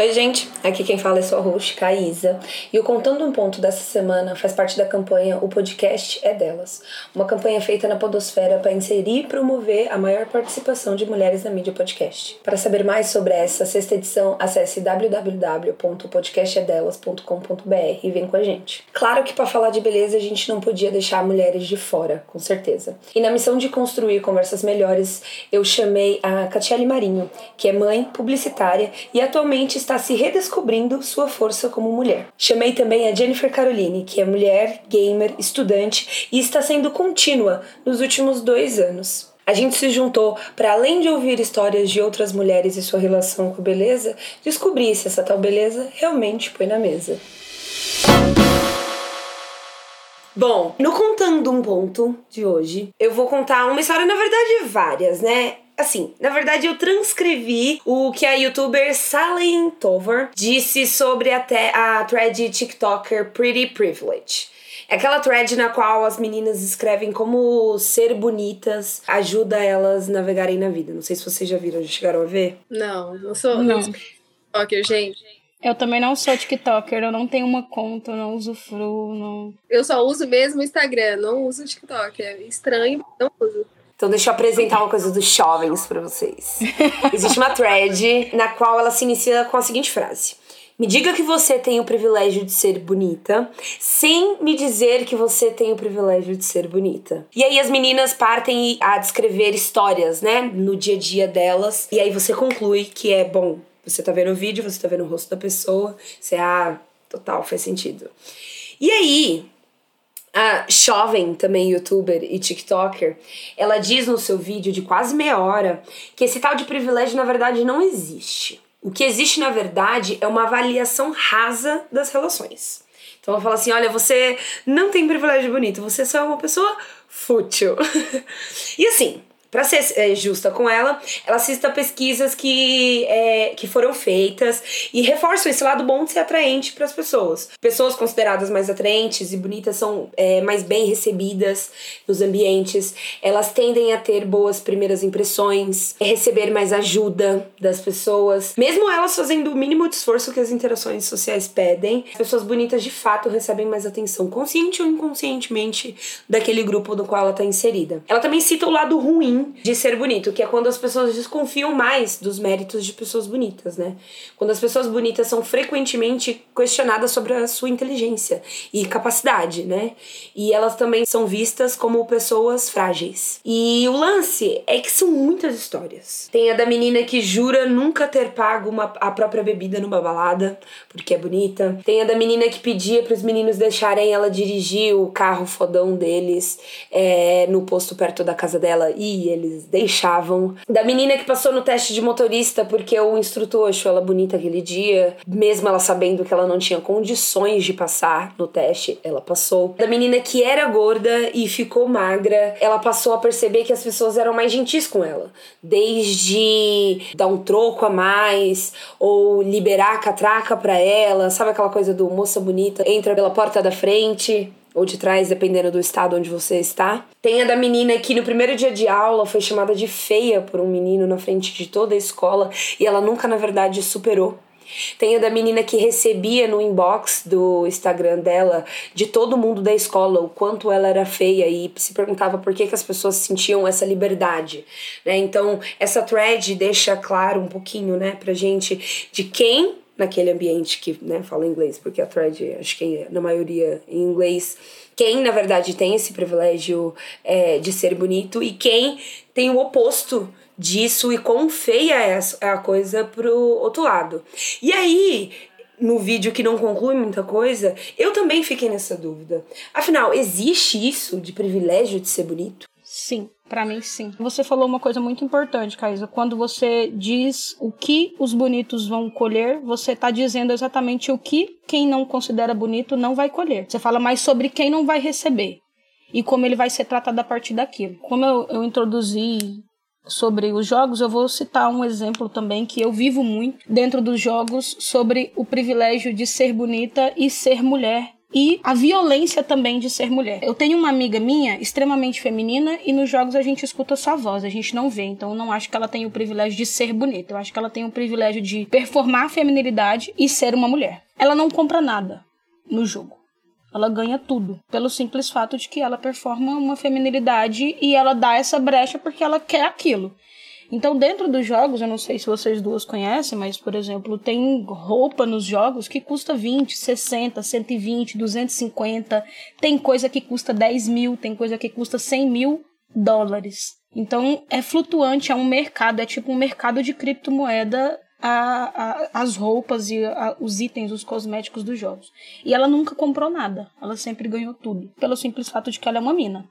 Oi, gente. Aqui quem fala é sua host, Caísa. E o Contando um Ponto dessa semana faz parte da campanha O Podcast é Delas. Uma campanha feita na Podosfera para inserir e promover a maior participação de mulheres na mídia podcast. Para saber mais sobre essa sexta edição, acesse www.podcastedelas.com.br e vem com a gente. Claro que para falar de beleza a gente não podia deixar mulheres de fora, com certeza. E na missão de construir conversas melhores, eu chamei a Catiele Marinho, que é mãe, publicitária e atualmente está se redescobrindo sua força como mulher. Chamei também a Jennifer Caroline, que é mulher, gamer, estudante e está sendo contínua nos últimos dois anos. A gente se juntou para, além de ouvir histórias de outras mulheres e sua relação com beleza, descobrir se essa tal beleza realmente põe na mesa. Bom, no Contando um Ponto de hoje, eu vou contar uma história, na verdade, várias, né? Assim, na verdade eu transcrevi o que a youtuber Sally Tover disse sobre até a thread TikToker Pretty Privilege. É aquela thread na qual as meninas escrevem como ser bonitas ajuda elas navegarem na vida. Não sei se vocês já viram, já chegaram a ver? Não, não sou não. TikToker, gente. Eu também não sou TikToker, eu não tenho uma conta, eu não usufruo, não. Eu só uso mesmo o Instagram, não uso o TikTok. É estranho, não uso. Então deixa eu apresentar uma coisa dos jovens para vocês. Existe uma thread na qual ela se inicia com a seguinte frase: Me diga que você tem o privilégio de ser bonita, sem me dizer que você tem o privilégio de ser bonita. E aí as meninas partem a descrever histórias, né, no dia a dia delas, e aí você conclui que é bom. Você tá vendo o vídeo, você tá vendo o rosto da pessoa, você, ah, total, faz sentido. E aí, a jovem, também youtuber e tiktoker, ela diz no seu vídeo de quase meia hora que esse tal de privilégio na verdade não existe. O que existe na verdade é uma avaliação rasa das relações. Então ela fala assim: olha, você não tem privilégio bonito, você só é uma pessoa fútil. e assim, para ser é, justa com ela, ela cita pesquisas que, é, que foram feitas e reforçam esse lado bom de ser atraente para as pessoas. Pessoas consideradas mais atraentes e bonitas são é, mais bem recebidas nos ambientes, elas tendem a ter boas primeiras impressões, receber mais ajuda das pessoas, mesmo elas fazendo o mínimo de esforço que as interações sociais pedem. As pessoas bonitas de fato recebem mais atenção, consciente ou inconscientemente, daquele grupo no qual ela está inserida. Ela também cita o lado ruim de ser bonito, que é quando as pessoas desconfiam mais dos méritos de pessoas bonitas, né? Quando as pessoas bonitas são frequentemente questionadas sobre a sua inteligência e capacidade, né? E elas também são vistas como pessoas frágeis. E o lance é que são muitas histórias. Tem a da menina que jura nunca ter pago uma, a própria bebida numa balada, porque é bonita. Tem a da menina que pedia para os meninos deixarem ela dirigir o carro fodão deles é, no posto perto da casa dela. E eles deixavam. Da menina que passou no teste de motorista porque o instrutor achou ela bonita aquele dia, mesmo ela sabendo que ela não tinha condições de passar no teste, ela passou. Da menina que era gorda e ficou magra, ela passou a perceber que as pessoas eram mais gentis com ela. Desde dar um troco a mais ou liberar a catraca para ela, sabe aquela coisa do moça bonita entra pela porta da frente, ou de trás, dependendo do estado onde você está. Tem a da menina que no primeiro dia de aula foi chamada de feia por um menino na frente de toda a escola e ela nunca, na verdade, superou. Tem a da menina que recebia no inbox do Instagram dela, de todo mundo da escola, o quanto ela era feia e se perguntava por que, que as pessoas sentiam essa liberdade. Né? Então, essa thread deixa claro um pouquinho né, pra gente de quem naquele ambiente que né, fala inglês, porque a thread, acho que é, na maioria em inglês, quem na verdade tem esse privilégio é, de ser bonito e quem tem o oposto disso e quão feia é a coisa pro outro lado. E aí, no vídeo que não conclui muita coisa, eu também fiquei nessa dúvida. Afinal, existe isso de privilégio de ser bonito? Sim. Para mim, sim. Você falou uma coisa muito importante, Caísa. Quando você diz o que os bonitos vão colher, você está dizendo exatamente o que quem não considera bonito não vai colher. Você fala mais sobre quem não vai receber e como ele vai ser tratado a partir daquilo. Como eu, eu introduzi sobre os jogos, eu vou citar um exemplo também que eu vivo muito dentro dos jogos sobre o privilégio de ser bonita e ser mulher e a violência também de ser mulher. Eu tenho uma amiga minha extremamente feminina e nos jogos a gente escuta sua voz, a gente não vê, então eu não acho que ela tem o privilégio de ser bonita. Eu acho que ela tem o privilégio de performar a feminilidade e ser uma mulher. Ela não compra nada no jogo. Ela ganha tudo, pelo simples fato de que ela performa uma feminilidade e ela dá essa brecha porque ela quer aquilo. Então, dentro dos jogos, eu não sei se vocês duas conhecem, mas, por exemplo, tem roupa nos jogos que custa 20, 60, 120, 250. Tem coisa que custa 10 mil, tem coisa que custa 100 mil dólares. Então, é flutuante, é um mercado, é tipo um mercado de criptomoeda a, a, as roupas e a, os itens, os cosméticos dos jogos. E ela nunca comprou nada, ela sempre ganhou tudo, pelo simples fato de que ela é uma mina.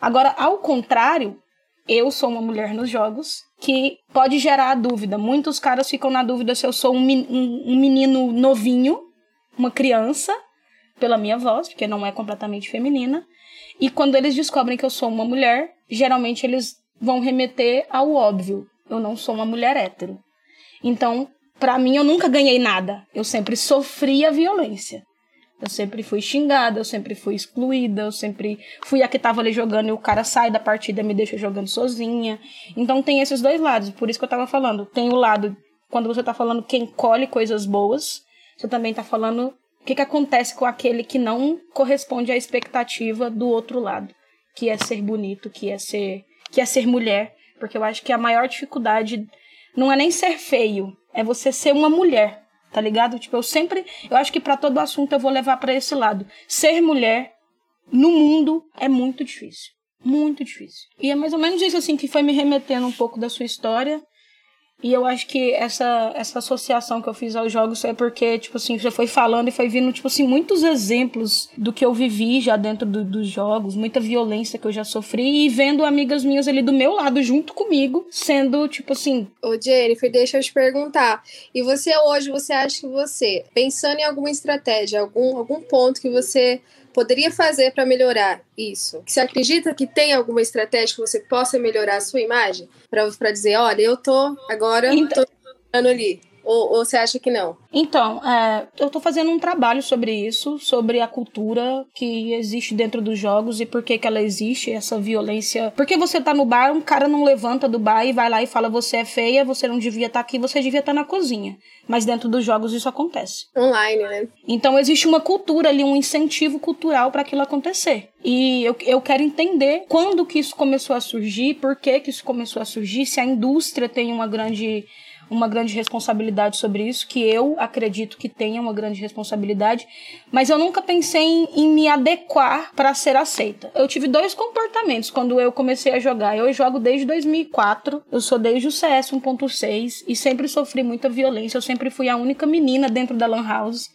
Agora, ao contrário, eu sou uma mulher nos jogos que pode gerar a dúvida. Muitos caras ficam na dúvida se eu sou um, um, menino novinho, uma criança, pela minha voz, porque não é completamente feminina. E quando eles descobrem que eu sou uma mulher, geralmente eles vão remeter ao óbvio. Eu não sou uma mulher hétero. Então, para mim, eu nunca ganhei nada. Eu sempre sofri a violência. Eu sempre fui xingada, eu sempre fui excluída, eu sempre fui a que tava ali jogando e o cara sai da partida me deixa jogando sozinha. Então tem esses dois lados, por isso que eu tava falando. Tem o lado, quando você tá falando quem colhe coisas boas, você também tá falando o que, que acontece com aquele que não corresponde à expectativa do outro lado, que é ser bonito, que é ser, que é ser mulher. Porque eu acho que a maior dificuldade não é nem ser feio, é você ser uma mulher tá ligado? Tipo, eu sempre, eu acho que para todo assunto eu vou levar para esse lado. Ser mulher no mundo é muito difícil, muito difícil. E é mais ou menos isso assim que foi me remetendo um pouco da sua história e eu acho que essa, essa associação que eu fiz aos jogos é porque, tipo assim, você foi falando e foi vindo, tipo assim, muitos exemplos do que eu vivi já dentro do, dos jogos, muita violência que eu já sofri e vendo amigas minhas ali do meu lado junto comigo, sendo, tipo assim. Ô, Jennifer, deixa eu te perguntar. E você hoje, você acha que você, pensando em alguma estratégia, algum, algum ponto que você poderia fazer para melhorar isso? Você acredita que tem alguma estratégia que você possa melhorar a sua imagem? Para dizer, olha, eu tô agora então... tô ali. Ou, ou, você acha que não? Então, é, eu estou fazendo um trabalho sobre isso, sobre a cultura que existe dentro dos jogos e por que, que ela existe, essa violência. Porque você tá no bar, um cara não levanta do bar e vai lá e fala: você é feia, você não devia estar tá aqui, você devia estar tá na cozinha. Mas dentro dos jogos isso acontece. Online, né? Então existe uma cultura ali, um incentivo cultural para aquilo acontecer. E eu, eu quero entender quando que isso começou a surgir, por que, que isso começou a surgir, se a indústria tem uma grande uma grande responsabilidade sobre isso, que eu acredito que tenha uma grande responsabilidade, mas eu nunca pensei em, em me adequar para ser aceita. Eu tive dois comportamentos quando eu comecei a jogar. Eu jogo desde 2004, eu sou desde o CS 1.6 e sempre sofri muita violência. Eu sempre fui a única menina dentro da Lan House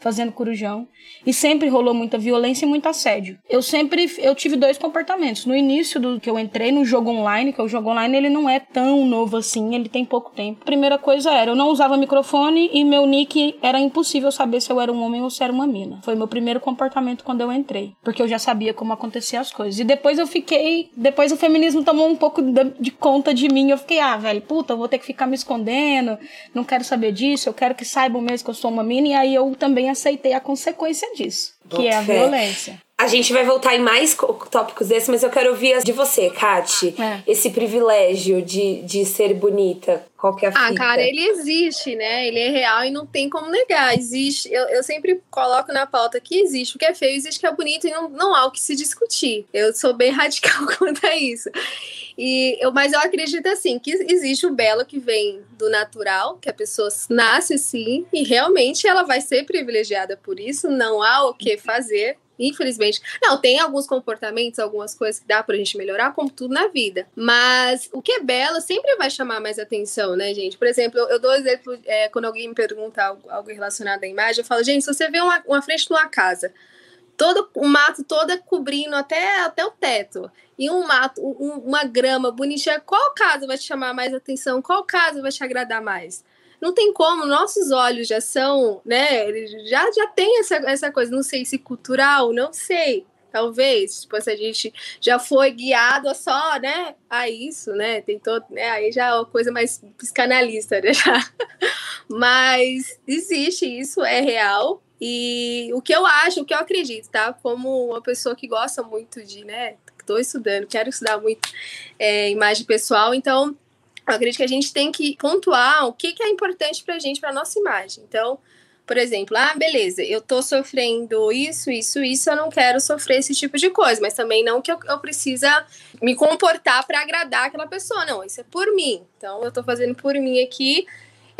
fazendo corujão. E sempre rolou muita violência e muito assédio. Eu sempre eu tive dois comportamentos. No início do que eu entrei no jogo online, que é o jogo online ele não é tão novo assim, ele tem pouco tempo. Primeira coisa era, eu não usava microfone e meu nick era impossível saber se eu era um homem ou se era uma mina. Foi meu primeiro comportamento quando eu entrei, porque eu já sabia como aconteciam as coisas. E depois eu fiquei, depois o feminismo tomou um pouco de, de conta de mim. Eu fiquei, ah, velho, puta, eu vou ter que ficar me escondendo, não quero saber disso, eu quero que saibam mesmo que eu sou uma mina e aí eu também aceitei a consequência disso, que é a violência. A gente vai voltar em mais tópicos desses, mas eu quero ouvir de você, Kati. É. Esse privilégio de, de ser bonita. Qual que é a Ah, cara, ele existe, né? Ele é real e não tem como negar. Existe. Eu, eu sempre coloco na pauta que existe o que é feio, existe o que é bonito e não, não há o que se discutir. Eu sou bem radical quanto a isso. E eu, mas eu acredito assim que existe o belo que vem do natural, que a pessoa nasce assim e realmente ela vai ser privilegiada por isso, não há o que fazer. Infelizmente. Não, tem alguns comportamentos, algumas coisas que dá pra gente melhorar, como tudo na vida. Mas o que é belo sempre vai chamar mais atenção, né, gente? Por exemplo, eu, dou exemplo, é, quando alguém me pergunta algo, algo, relacionado à imagem, eu falo, gente, se você vê uma, uma frente de uma casa, todo o mato toda cobrindo até, até o teto, e um mato, um, uma grama bonitinha, qual casa vai te chamar mais atenção? Qual casa vai te agradar mais? Não tem como, nossos olhos já são, né? Já, já tem essa, essa coisa, não sei se cultural, não sei. Talvez, tipo, se a gente já foi guiado a só, né, a isso, né, tentou, né, aí já é uma coisa mais psicanalista, né, já. Mas existe isso, é real, e o que eu acho, o que eu acredito, tá, como uma pessoa que gosta muito de, né, tô estudando, quero estudar muito é, imagem pessoal, então eu acredito que a gente tem que pontuar o que, que é importante pra gente, pra nossa imagem, então por exemplo, ah, beleza, eu tô sofrendo isso, isso, isso, eu não quero sofrer esse tipo de coisa, mas também não que eu, eu precisa me comportar para agradar aquela pessoa, não, isso é por mim. Então eu tô fazendo por mim aqui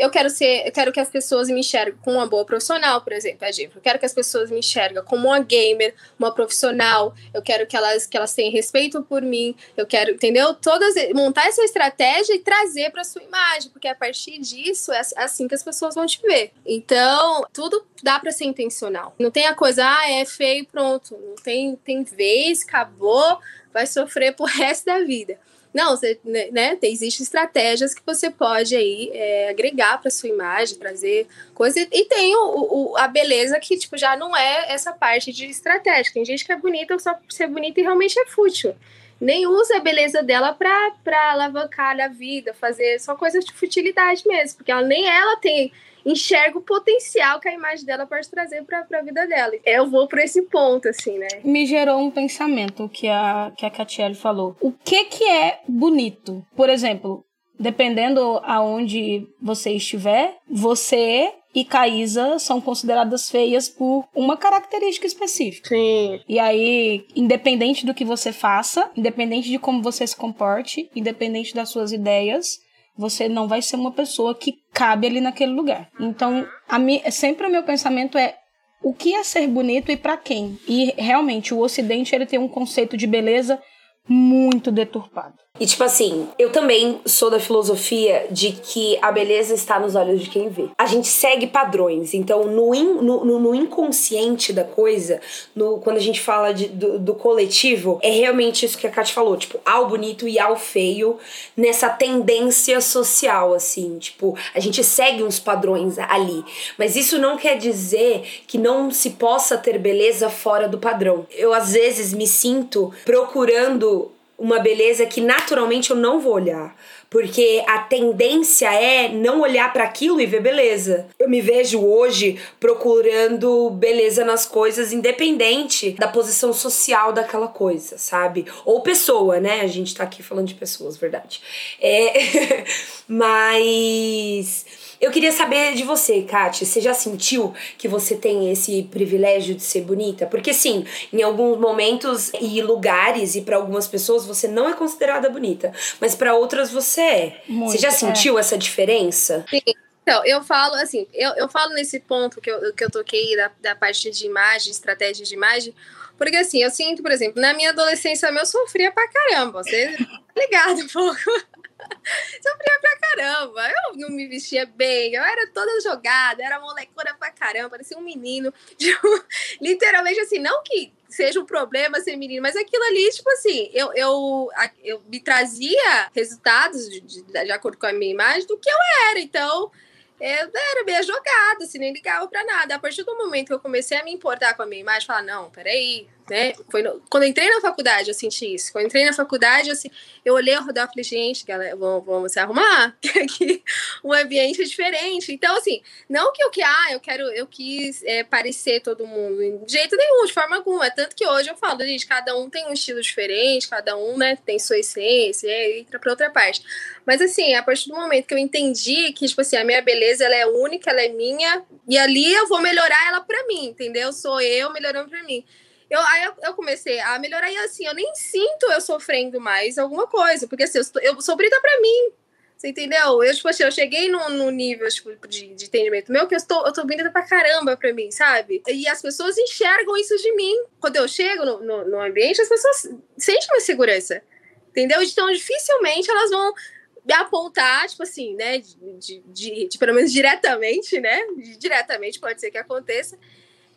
eu quero ser, eu quero que as pessoas me enxerguem como uma boa profissional, por exemplo, exemplo. Eu quero que as pessoas me enxerguem como uma gamer, uma profissional. Eu quero que elas que elas tenham respeito por mim. Eu quero, entendeu? Todas montar essa estratégia e trazer para sua imagem, porque a partir disso é assim que as pessoas vão te ver. Então, tudo dá para ser intencional. Não tem a coisa, ah, é feio, pronto. Não tem tem vez, acabou, vai sofrer pro resto da vida. Não, você, né, né existem estratégias que você pode aí é, agregar para sua imagem, trazer coisas. E tem o, o, a beleza que, tipo, já não é essa parte de estratégia. Tem gente que é bonita só por ser bonita e realmente é fútil. Nem usa a beleza dela pra, pra alavancar a vida, fazer só coisas de futilidade mesmo, porque ela, nem ela tem enxerga o potencial que a imagem dela pode trazer para a vida dela. Eu vou por esse ponto, assim, né? Me gerou um pensamento que a, que a Catiele falou. O que que é bonito? Por exemplo, dependendo aonde você estiver, você e Caísa são consideradas feias por uma característica específica. Sim. E aí, independente do que você faça, independente de como você se comporte, independente das suas ideias, você não vai ser uma pessoa que cabe ali naquele lugar. Então, a mi, sempre o meu pensamento é o que é ser bonito e para quem? E realmente o Ocidente ele tem um conceito de beleza muito deturpado. E tipo assim, eu também sou da filosofia de que a beleza está nos olhos de quem vê. A gente segue padrões. Então, no, in, no, no, inconsciente da coisa, no, quando a gente fala de, do, do, coletivo, é realmente isso que a Kat falou. Tipo, ao bonito e ao feio, nessa tendência social, assim. Tipo, a gente segue uns padrões ali. Mas isso não quer dizer que não se possa ter beleza fora do padrão. Eu, às vezes, me sinto procurando uma beleza que naturalmente eu não vou olhar. Porque a tendência é não olhar para aquilo e ver beleza. Eu me vejo hoje procurando beleza nas coisas, independente da posição social daquela coisa, sabe? Ou pessoa, né? A gente tá aqui falando de pessoas, verdade. É. Mas eu queria saber de você, Kátia. Você já sentiu que você tem esse privilégio de ser bonita? Porque, sim, em alguns momentos e lugares e para algumas pessoas você não é considerada bonita, mas para outras você é. Muito, você já sentiu é. essa diferença? Sim. Então, eu falo assim, eu, eu falo nesse ponto que eu, que eu toquei da, da parte de imagem, estratégia de imagem, porque assim, eu sinto, por exemplo, na minha adolescência eu sofria pra caramba. Você tá ligado um pouco? Sofria pra caramba. Eu não me vestia bem, eu era toda jogada, era molecona pra caramba, parecia um menino. Tipo, literalmente assim, não que seja um problema ser menino, mas aquilo ali, tipo assim, eu, eu, eu me trazia resultados de, de, de acordo com a minha imagem do que eu era. Então, eu era meio jogada, assim, nem ligava pra nada. A partir do momento que eu comecei a me importar com a minha imagem, falar, não, peraí, né? Foi no... Quando entrei na faculdade, eu senti isso. Quando entrei na faculdade, eu, eu olhei ao redor e falei, gente, galera, vamos, vamos se arrumar, aqui um ambiente é diferente. Então, assim, não que eu que, ah, eu quero, eu quis é, parecer todo mundo, de jeito nenhum, de forma alguma. Tanto que hoje eu falo, gente, cada um tem um estilo diferente, cada um, né, tem sua essência, e entra pra outra parte. Mas, assim, a partir do momento que eu entendi que, tipo assim, a minha beleza, ela é única, ela é minha, e ali eu vou melhorar ela pra mim, entendeu? Sou eu melhorando pra mim. Eu, aí eu, eu, comecei a melhorar e assim, eu nem sinto eu sofrendo mais alguma coisa, porque assim, eu, eu sou brita pra mim. Você entendeu? Eu, tipo assim, eu cheguei no, no nível tipo, de, de entendimento meu que eu estou, eu tô bonita pra caramba pra mim, sabe? E as pessoas enxergam isso de mim. Quando eu chego no, no, no ambiente, as pessoas sentem uma segurança. Entendeu? Então, dificilmente elas vão me apontar, tipo assim, né? De, de, de, de, pelo menos diretamente, né? Diretamente pode ser que aconteça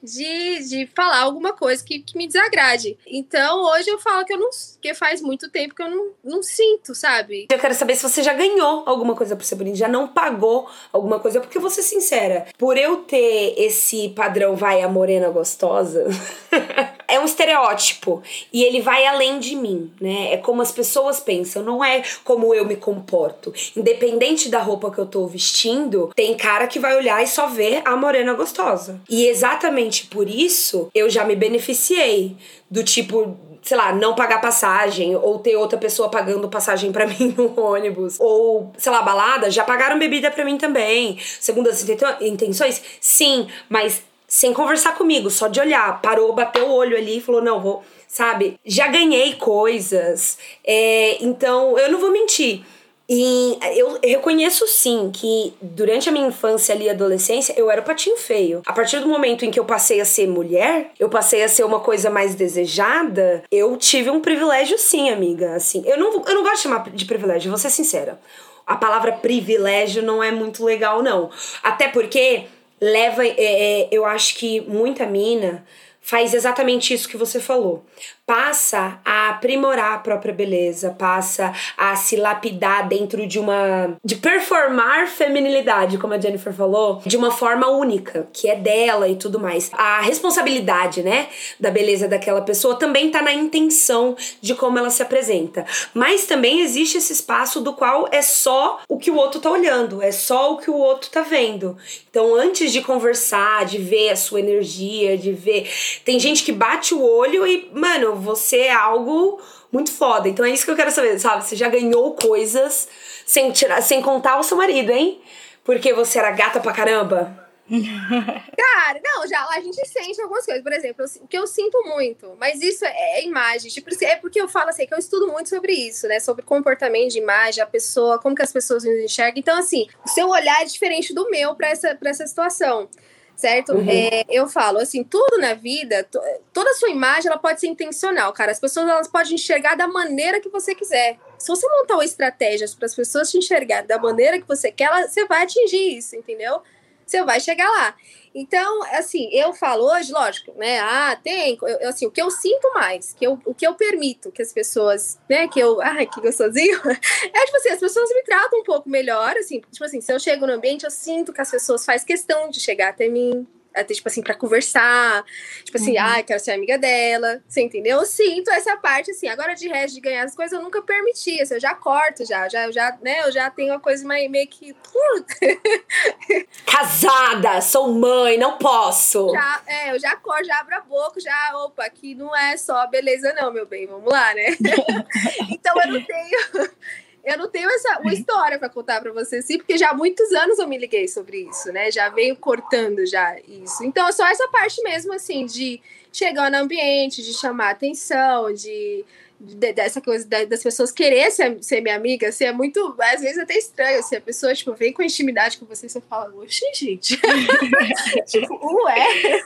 de, de falar alguma coisa que, que me desagrade. Então, hoje eu falo que eu não. que faz muito tempo que eu não, não sinto, sabe? Eu quero saber se você já ganhou alguma coisa por ser bonita, já não pagou alguma coisa, porque eu vou ser sincera, por eu ter esse padrão, vai, a morena gostosa. é um estereótipo e ele vai além de mim, né? É como as pessoas pensam, não é como eu me comporto. Independente da roupa que eu tô vestindo, tem cara que vai olhar e só ver a morena gostosa. E exatamente por isso eu já me beneficiei do tipo sei lá, não pagar passagem, ou ter outra pessoa pagando passagem para mim no ônibus, ou, sei lá, balada, já pagaram bebida para mim também. Segundo as intenções, sim, mas sem conversar comigo, só de olhar. Parou, bateu o olho ali e falou: não, vou. Sabe? Já ganhei coisas. É, então, eu não vou mentir. E eu reconheço sim que durante a minha infância ali, adolescência, eu era o patinho feio. A partir do momento em que eu passei a ser mulher, eu passei a ser uma coisa mais desejada, eu tive um privilégio sim, amiga. Assim, eu não, eu não gosto de chamar de privilégio, vou ser sincera. A palavra privilégio não é muito legal, não. Até porque leva. É, é, eu acho que muita mina faz exatamente isso que você falou passa a aprimorar a própria beleza, passa a se lapidar dentro de uma. de performar feminilidade, como a Jennifer falou, de uma forma única, que é dela e tudo mais. A responsabilidade, né, da beleza daquela pessoa também tá na intenção de como ela se apresenta. Mas também existe esse espaço do qual é só o que o outro tá olhando, é só o que o outro tá vendo. Então, antes de conversar, de ver a sua energia, de ver. Tem gente que bate o olho e, mano, você é algo muito foda. Então é isso que eu quero saber, sabe? Você já ganhou coisas sem tirar, sem contar o seu marido, hein? Porque você era gata pra caramba. Cara, não, já a gente sente algumas coisas. Por exemplo, o que eu sinto muito, mas isso é, é imagem. Tipo, é porque eu falo assim, que eu estudo muito sobre isso, né? Sobre comportamento de imagem, a pessoa, como que as pessoas nos enxergam. Então, assim, o seu olhar é diferente do meu para essa, pra essa situação certo? Uhum. É, eu falo assim, tudo na vida, toda a sua imagem, ela pode ser intencional, cara. As pessoas elas podem enxergar da maneira que você quiser. Se você montar uma estratégia para as pessoas te enxergar da maneira que você quer, ela, você vai atingir isso, entendeu? Você vai chegar lá. Então, assim, eu falo hoje, lógico, né? Ah, tem, eu, assim, o que eu sinto mais, que eu, o que eu permito que as pessoas, né, que eu, ai, que gostosinho, é tipo assim, as pessoas me tratam um pouco melhor, assim, tipo assim, se eu chego no ambiente, eu sinto que as pessoas fazem questão de chegar até mim, até, tipo assim, pra conversar. Tipo assim, uhum. ah, quero ser amiga dela. Você entendeu? Eu sinto essa parte, assim. Agora, de resto, de ganhar as coisas, eu nunca permiti. Assim, eu já corto, já. já, já né, eu já tenho uma coisa meio, meio que. Casada, sou mãe, não posso. Já, é, eu já corto, já abro a boca, já. Opa, aqui não é só beleza, não, meu bem. Vamos lá, né? então, eu não tenho. Eu não tenho essa uma história para contar para você, sim, porque já há muitos anos eu me liguei sobre isso, né? Já veio cortando já isso. Então, é só essa parte mesmo, assim, de chegar no ambiente, de chamar atenção, de dessa coisa das pessoas querer ser, ser minha amiga, assim, é muito, às vezes até estranho, assim, a pessoa, tipo, vem com intimidade com você, você fala, oxi, gente, tipo, ué,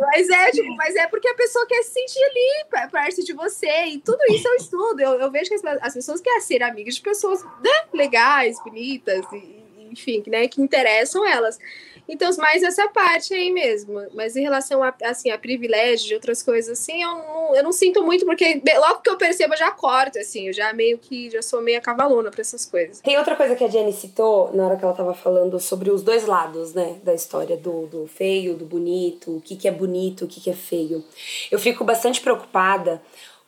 mas é, tipo, mas é porque a pessoa quer se sentir ali, perto de você, e tudo isso é um estudo, eu, eu vejo que as, as, pessoas querem ser amigas de pessoas, né, legais, bonitas, e, enfim, né, que interessam elas, então, mais essa parte aí mesmo. Mas em relação a, assim, a privilégio de outras coisas assim, eu não, eu não sinto muito, porque logo que eu percebo, eu já corto, assim. Eu já meio que, já sou meio cavalona para essas coisas. Tem outra coisa que a Jenny citou na hora que ela tava falando sobre os dois lados, né, da história do, do feio, do bonito, o que que é bonito, o que que é feio. Eu fico bastante preocupada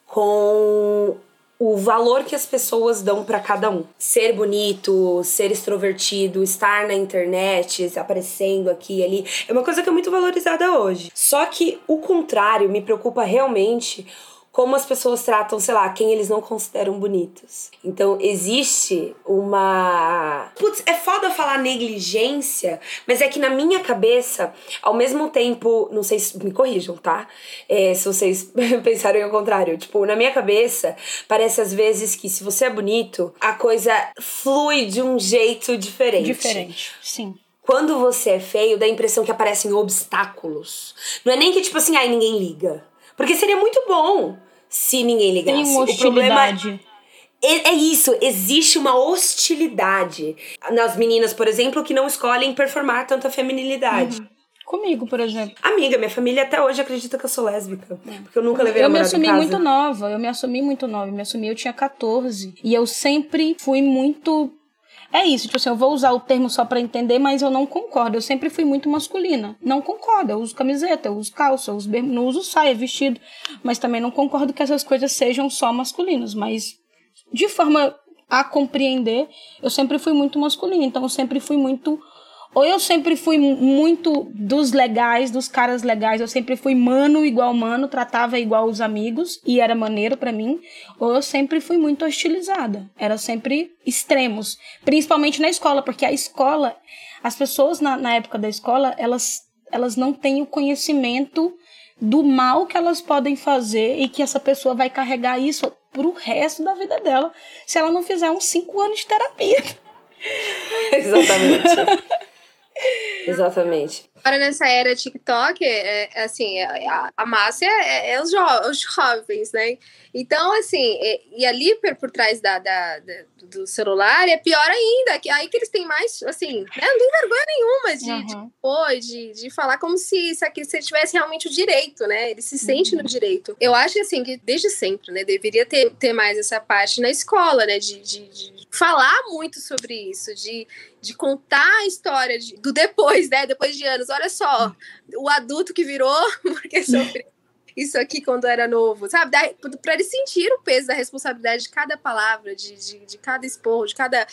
com o valor que as pessoas dão para cada um. Ser bonito, ser extrovertido, estar na internet, aparecendo aqui e ali, é uma coisa que é muito valorizada hoje. Só que o contrário me preocupa realmente como as pessoas tratam, sei lá, quem eles não consideram bonitos. Então existe uma. Putz, é foda falar negligência, mas é que na minha cabeça, ao mesmo tempo, não sei se me corrijam, tá? É, se vocês pensarem ao contrário. Tipo, na minha cabeça, parece às vezes que se você é bonito, a coisa flui de um jeito diferente. Diferente, sim quando você é feio, dá a impressão que aparecem obstáculos. Não é nem que, tipo assim, ai, ninguém liga. Porque seria muito bom se ninguém ligasse. Tem uma hostilidade. O problema é, é isso, existe uma hostilidade nas meninas, por exemplo, que não escolhem performar tanta feminilidade. Uhum. Comigo, por exemplo. Amiga, minha família até hoje acredita que eu sou lésbica. É. Porque eu nunca levei Eu me assumi muito nova, eu me assumi muito nova. Eu me assumi, eu tinha 14. E eu sempre fui muito é isso, tipo assim, eu vou usar o termo só para entender, mas eu não concordo. Eu sempre fui muito masculina. Não concordo. Eu uso camiseta, eu uso calça, eu uso não uso saia, vestido, mas também não concordo que essas coisas sejam só masculinas, mas de forma a compreender, eu sempre fui muito masculina, então eu sempre fui muito ou eu sempre fui muito dos legais, dos caras legais, eu sempre fui mano igual mano, tratava igual os amigos e era maneiro para mim, ou eu sempre fui muito hostilizada. Era sempre extremos, principalmente na escola, porque a escola, as pessoas na, na época da escola, elas, elas não têm o conhecimento do mal que elas podem fazer e que essa pessoa vai carregar isso pro resto da vida dela se ela não fizer uns cinco anos de terapia. Exatamente. Exatamente. Agora, nessa era TikTok, é, é assim, é, a, a massa é, é os, jo os, jovens, né? Então, assim, e, ali por, por trás da, da, da, do celular é pior ainda, que aí que eles têm mais, assim, né? não tem vergonha nenhuma de, uhum. de, de, de, falar como se isso aqui se tivesse realmente o direito, né? Ele se sente uhum. no direito. Eu acho, assim, que desde sempre, né, deveria ter, ter mais essa parte na escola, né, de, de, de falar muito sobre isso, de, de contar a história de, do depois, né, depois de anos olha só, o adulto que virou porque sofreu isso aqui quando era novo, sabe? Para ele sentir o peso da responsabilidade de cada palavra, de, de, de, cada esporro, de cada,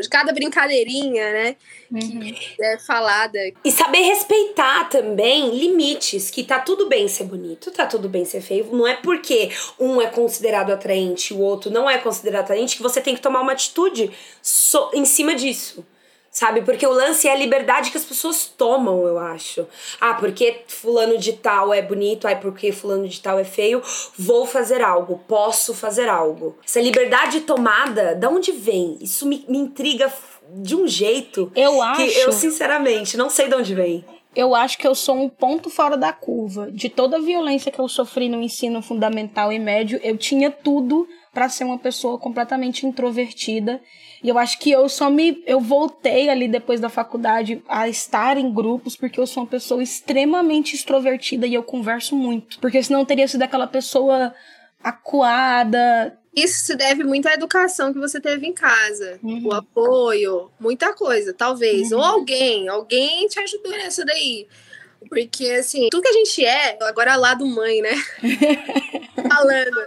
de cada brincadeirinha, né? Uhum. Que é falada. E saber respeitar também limites, que tá tudo bem ser bonito, tá tudo bem ser feio. Não é porque um é considerado atraente e o outro não é considerado atraente que você tem que tomar uma atitude so, em cima disso sabe? Porque o lance é a liberdade que as pessoas tomam, eu acho. Ah, porque fulano de tal é bonito, ai, porque fulano de tal é feio, vou fazer algo, posso fazer algo. Essa liberdade tomada, da onde vem? Isso me, me intriga de um jeito eu acho que eu sinceramente não sei de onde vem. Eu acho que eu sou um ponto fora da curva. De toda a violência que eu sofri no ensino fundamental e médio, eu tinha tudo para ser uma pessoa completamente introvertida e eu acho que eu só me. Eu voltei ali depois da faculdade a estar em grupos, porque eu sou uma pessoa extremamente extrovertida e eu converso muito. Porque senão teria sido aquela pessoa acuada. Isso se deve muito à educação que você teve em casa. Uhum. O apoio, muita coisa, talvez. Uhum. Ou alguém, alguém te ajudou nessa daí. Porque, assim, tudo que a gente é, agora lá do mãe, né? Falando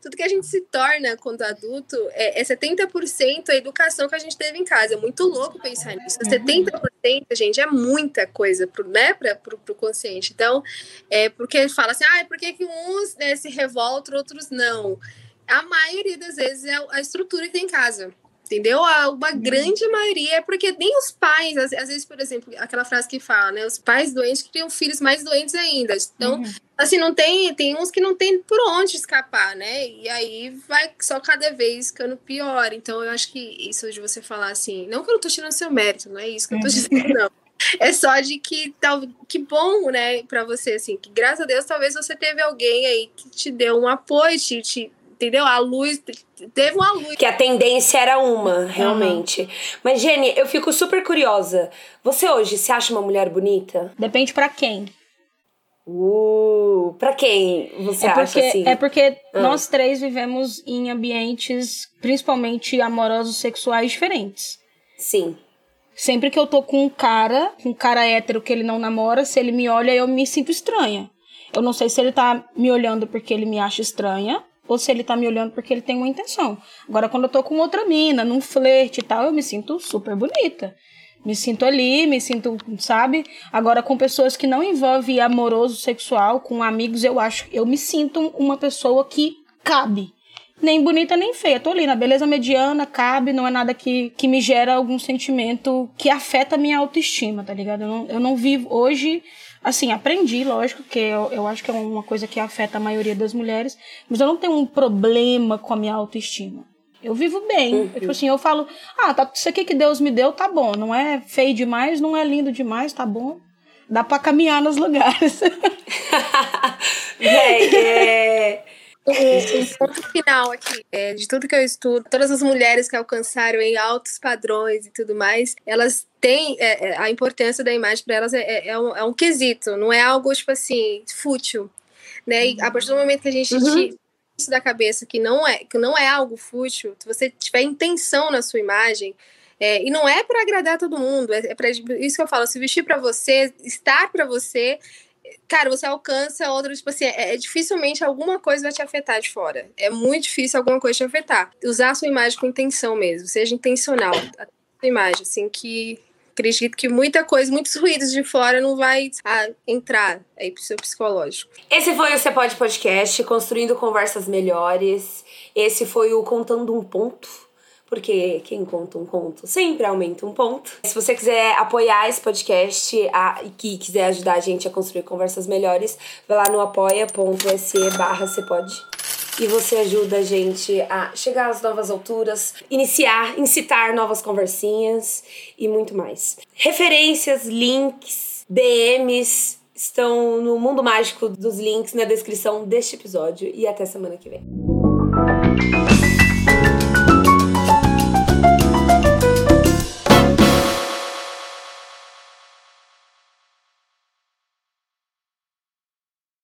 tudo que a gente se torna quando adulto é, é 70% a educação que a gente teve em casa. É muito louco pensar nisso. 70%, uhum. gente, é muita coisa pro, né, pra, pro, pro consciente. Então, é porque fala assim, ah, por que, que uns né, se revoltam, outros não? A maioria das vezes é a estrutura que tem em casa entendeu? Uma uhum. grande maioria é porque nem os pais, às, às, vezes, por exemplo, aquela frase que fala, né? Os pais doentes criam filhos mais doentes ainda. Então, uhum. assim, não tem, tem uns que não tem por onde escapar, né? E aí vai só cada vez ficando pior. Então, eu acho que isso de você falar assim, não que eu não tô tirando seu mérito, não é isso que eu tô uhum. dizendo, não. É só de que tal, que bom, né, para você assim, que graças a Deus talvez você teve alguém aí que te deu um apoio, te, te entendeu? A luz, teve uma luz. Que a tendência era uma, realmente. Uhum. Mas, Jenny, eu fico super curiosa. Você hoje se acha uma mulher bonita? Depende para quem. Uh, pra quem você é porque, acha assim? É porque ah. nós três vivemos em ambientes, principalmente amorosos sexuais diferentes. Sim. Sempre que eu tô com um cara, um cara hétero que ele não namora, se ele me olha, eu me sinto estranha. Eu não sei se ele tá me olhando porque ele me acha estranha, ou se ele tá me olhando porque ele tem uma intenção. Agora, quando eu tô com outra mina, num flerte e tal, eu me sinto super bonita. Me sinto ali, me sinto, sabe? Agora, com pessoas que não envolvem amoroso sexual, com amigos, eu acho, eu me sinto uma pessoa que cabe. Nem bonita nem feia. Tô ali na beleza mediana, cabe, não é nada que, que me gera algum sentimento que afeta a minha autoestima, tá ligado? Eu não, eu não vivo hoje Assim, aprendi, lógico, que eu, eu acho que é uma coisa que afeta a maioria das mulheres, mas eu não tenho um problema com a minha autoestima. Eu vivo bem. Uhum. Eu, tipo assim, eu falo, ah, tá, isso aqui que Deus me deu, tá bom. Não é feio demais, não é lindo demais, tá bom. Dá pra caminhar nos lugares. é, um, um, ponto final aqui, é, de tudo que eu estudo, todas as mulheres que alcançaram em altos padrões e tudo mais, elas têm é, é a importância da imagem para elas é, é, é, um, é um quesito, não é algo tipo assim fútil, né? E a partir do momento que a gente uhum. tira isso da cabeça que não é que não é algo fútil, se você tiver intenção na sua imagem É, e não é para agradar todo mundo, é, é para isso que eu falo, se vestir para você, estar para você, cara, você alcança outra, tipo assim, é, é, dificilmente alguma coisa vai te afetar de fora. É muito difícil alguma coisa te afetar. Usar a sua imagem com intenção mesmo, seja intencional. A sua imagem, assim, que acredito que muita coisa, muitos ruídos de fora não vai ah, entrar aí pro seu psicológico. Esse foi o Você Pode Podcast, construindo conversas melhores. Esse foi o Contando um Ponto porque quem conta um conto sempre aumenta um ponto. Se você quiser apoiar esse podcast e que quiser ajudar a gente a construir conversas melhores, vai lá no apoia.se barra e você ajuda a gente a chegar às novas alturas, iniciar, incitar novas conversinhas e muito mais. Referências, links, DMs estão no mundo mágico dos links na descrição deste episódio e até semana que vem.